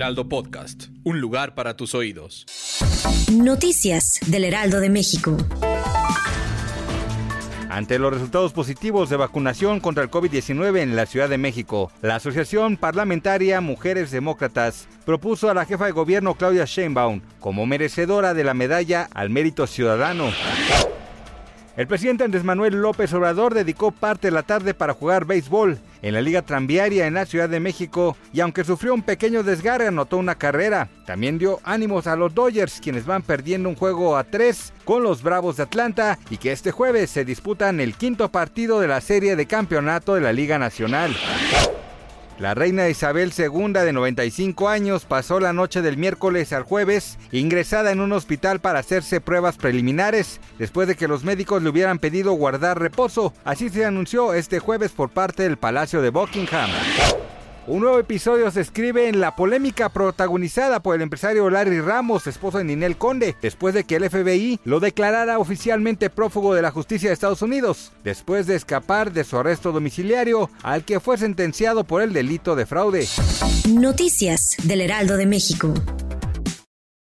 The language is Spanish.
Heraldo Podcast, un lugar para tus oídos. Noticias del Heraldo de México. Ante los resultados positivos de vacunación contra el COVID-19 en la Ciudad de México, la Asociación Parlamentaria Mujeres Demócratas propuso a la jefa de gobierno Claudia Sheinbaum como merecedora de la medalla al mérito ciudadano. El presidente Andrés Manuel López Obrador dedicó parte de la tarde para jugar béisbol en la Liga Tranviaria en la Ciudad de México y aunque sufrió un pequeño desgarre anotó una carrera. También dio ánimos a los Dodgers quienes van perdiendo un juego a tres con los Bravos de Atlanta y que este jueves se disputan el quinto partido de la serie de campeonato de la Liga Nacional. La reina Isabel II de 95 años pasó la noche del miércoles al jueves ingresada en un hospital para hacerse pruebas preliminares después de que los médicos le hubieran pedido guardar reposo. Así se anunció este jueves por parte del Palacio de Buckingham. Un nuevo episodio se escribe en la polémica protagonizada por el empresario Larry Ramos, esposo de Ninel Conde, después de que el FBI lo declarara oficialmente prófugo de la justicia de Estados Unidos, después de escapar de su arresto domiciliario al que fue sentenciado por el delito de fraude. Noticias del Heraldo de México.